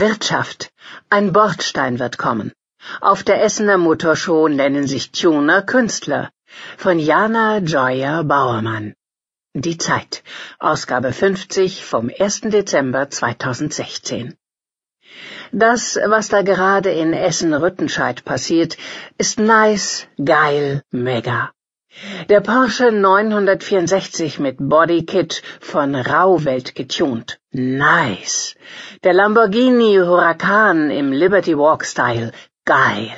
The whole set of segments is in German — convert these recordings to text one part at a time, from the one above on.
Wirtschaft. Ein Bordstein wird kommen. Auf der Essener Motorshow nennen sich Tuner Künstler. Von Jana Joya Bauermann. Die Zeit. Ausgabe 50 vom 1. Dezember 2016. Das, was da gerade in Essen-Rüttenscheid passiert, ist nice, geil, mega. Der Porsche 964 mit Bodykit von Rauwelt getuned. Nice. Der Lamborghini Huracan im Liberty Walk Style. Geil.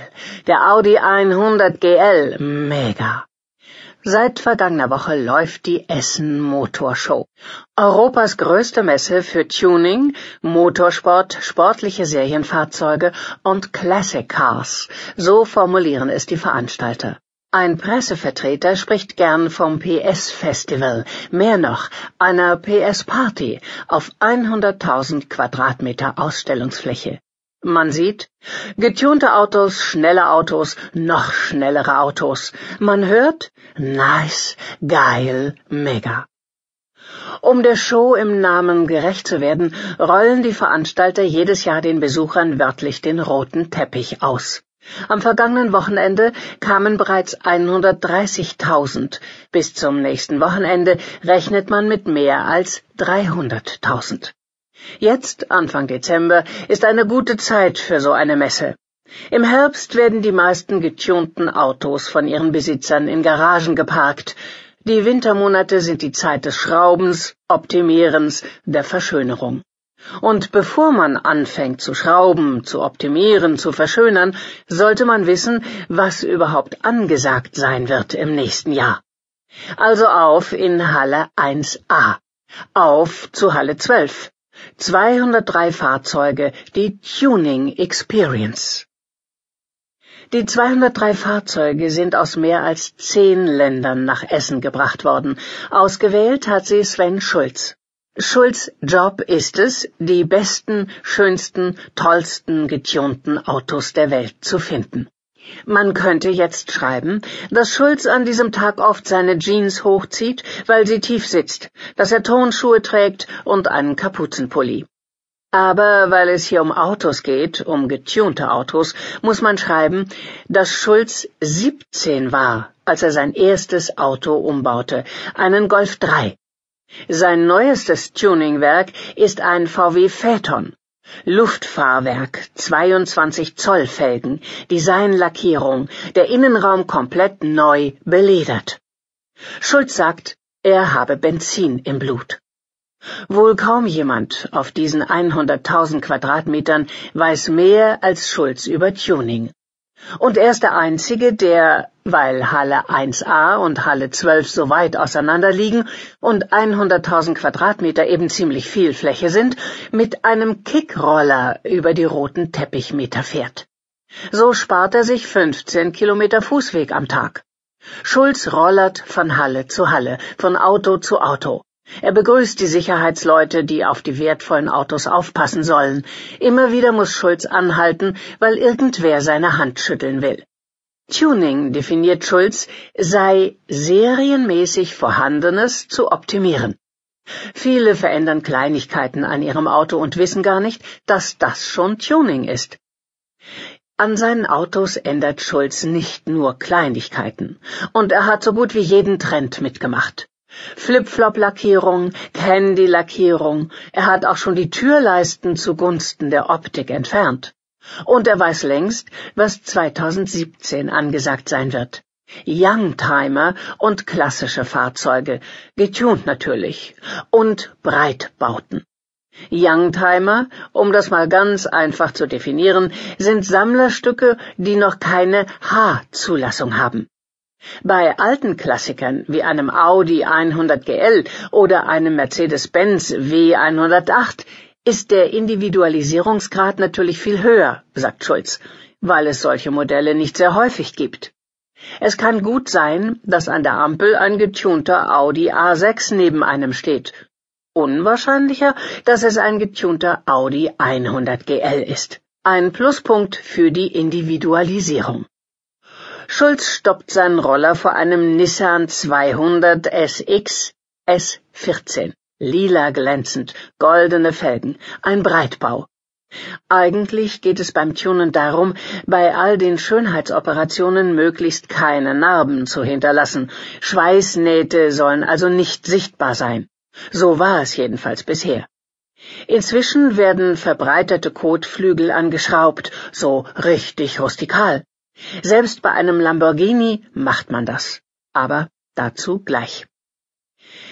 Der Audi 100 GL. Mega. Seit vergangener Woche läuft die Essen Motorshow. Europas größte Messe für Tuning, Motorsport, sportliche Serienfahrzeuge und Classic Cars. So formulieren es die Veranstalter. Ein Pressevertreter spricht gern vom PS-Festival, mehr noch, einer PS-Party auf 100.000 Quadratmeter Ausstellungsfläche. Man sieht getunte Autos, schnelle Autos, noch schnellere Autos. Man hört nice, geil, mega. Um der Show im Namen gerecht zu werden, rollen die Veranstalter jedes Jahr den Besuchern wörtlich den roten Teppich aus. Am vergangenen Wochenende kamen bereits 130.000. Bis zum nächsten Wochenende rechnet man mit mehr als 300.000. Jetzt, Anfang Dezember, ist eine gute Zeit für so eine Messe. Im Herbst werden die meisten getunten Autos von ihren Besitzern in Garagen geparkt. Die Wintermonate sind die Zeit des Schraubens, Optimierens, der Verschönerung. Und bevor man anfängt zu schrauben, zu optimieren, zu verschönern, sollte man wissen, was überhaupt angesagt sein wird im nächsten Jahr. Also auf in Halle 1a. Auf zu Halle 12. 203 Fahrzeuge, die Tuning Experience. Die 203 Fahrzeuge sind aus mehr als zehn Ländern nach Essen gebracht worden. Ausgewählt hat sie Sven Schulz. Schulz Job ist es, die besten, schönsten, tollsten getunten Autos der Welt zu finden. Man könnte jetzt schreiben, dass Schulz an diesem Tag oft seine Jeans hochzieht, weil sie tief sitzt, dass er Tonschuhe trägt und einen Kapuzenpulli. Aber weil es hier um Autos geht, um getunte Autos, muss man schreiben, dass Schulz 17 war, als er sein erstes Auto umbaute, einen Golf 3. Sein neuestes Tuningwerk ist ein VW Phaeton. Luftfahrwerk, 22 Zoll Felgen, Designlackierung, der Innenraum komplett neu beledert. Schulz sagt, er habe Benzin im Blut. Wohl kaum jemand auf diesen 100.000 Quadratmetern weiß mehr als Schulz über Tuning. Und er ist der Einzige, der, weil Halle 1a und Halle 12 so weit auseinander liegen und 100.000 Quadratmeter eben ziemlich viel Fläche sind, mit einem Kickroller über die roten Teppichmeter fährt. So spart er sich 15 Kilometer Fußweg am Tag. Schulz rollert von Halle zu Halle, von Auto zu Auto. Er begrüßt die Sicherheitsleute, die auf die wertvollen Autos aufpassen sollen. Immer wieder muss Schulz anhalten, weil irgendwer seine Hand schütteln will. Tuning, definiert Schulz, sei serienmäßig Vorhandenes zu optimieren. Viele verändern Kleinigkeiten an ihrem Auto und wissen gar nicht, dass das schon Tuning ist. An seinen Autos ändert Schulz nicht nur Kleinigkeiten, und er hat so gut wie jeden Trend mitgemacht. Flip-Flop-Lackierung, Candy-Lackierung. Er hat auch schon die Türleisten zugunsten der Optik entfernt. Und er weiß längst, was 2017 angesagt sein wird. Youngtimer und klassische Fahrzeuge, getunt natürlich, und Breitbauten. Youngtimer, um das mal ganz einfach zu definieren, sind Sammlerstücke, die noch keine H-Zulassung haben. Bei alten Klassikern wie einem Audi 100 GL oder einem Mercedes-Benz W108 ist der Individualisierungsgrad natürlich viel höher, sagt Schulz, weil es solche Modelle nicht sehr häufig gibt. Es kann gut sein, dass an der Ampel ein getunter Audi A6 neben einem steht. Unwahrscheinlicher, dass es ein getunter Audi 100 GL ist. Ein Pluspunkt für die Individualisierung. Schulz stoppt seinen Roller vor einem Nissan 200 SX S14. Lila glänzend, goldene Felgen, ein Breitbau. Eigentlich geht es beim Tunen darum, bei all den Schönheitsoperationen möglichst keine Narben zu hinterlassen. Schweißnähte sollen also nicht sichtbar sein. So war es jedenfalls bisher. Inzwischen werden verbreiterte Kotflügel angeschraubt, so richtig rustikal. Selbst bei einem Lamborghini macht man das. Aber dazu gleich.